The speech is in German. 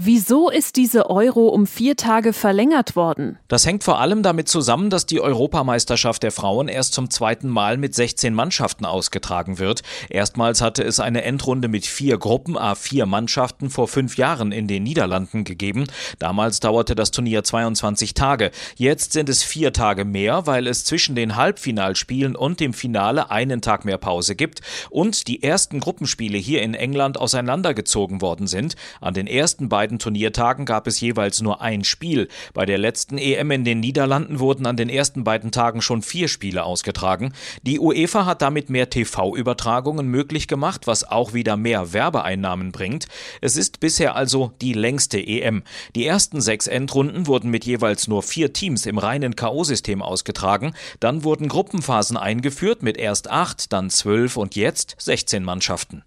Wieso ist diese Euro um vier Tage verlängert worden? Das hängt vor allem damit zusammen, dass die Europameisterschaft der Frauen erst zum zweiten Mal mit 16 Mannschaften ausgetragen wird. Erstmals hatte es eine Endrunde mit vier Gruppen A4 Mannschaften vor fünf Jahren in den Niederlanden gegeben. Damals dauerte das Turnier 22 Tage. Jetzt sind es vier Tage mehr, weil es zwischen den Halbfinalspielen und dem Finale einen Tag mehr Pause gibt und die ersten Gruppenspiele hier in England auseinandergezogen worden sind. An den ersten beiden beiden Turniertagen gab es jeweils nur ein Spiel. Bei der letzten EM in den Niederlanden wurden an den ersten beiden Tagen schon vier Spiele ausgetragen. Die UEFA hat damit mehr TV-Übertragungen möglich gemacht, was auch wieder mehr Werbeeinnahmen bringt. Es ist bisher also die längste EM. Die ersten sechs Endrunden wurden mit jeweils nur vier Teams im reinen K.O.-System ausgetragen. Dann wurden Gruppenphasen eingeführt mit erst acht, dann zwölf und jetzt 16 Mannschaften.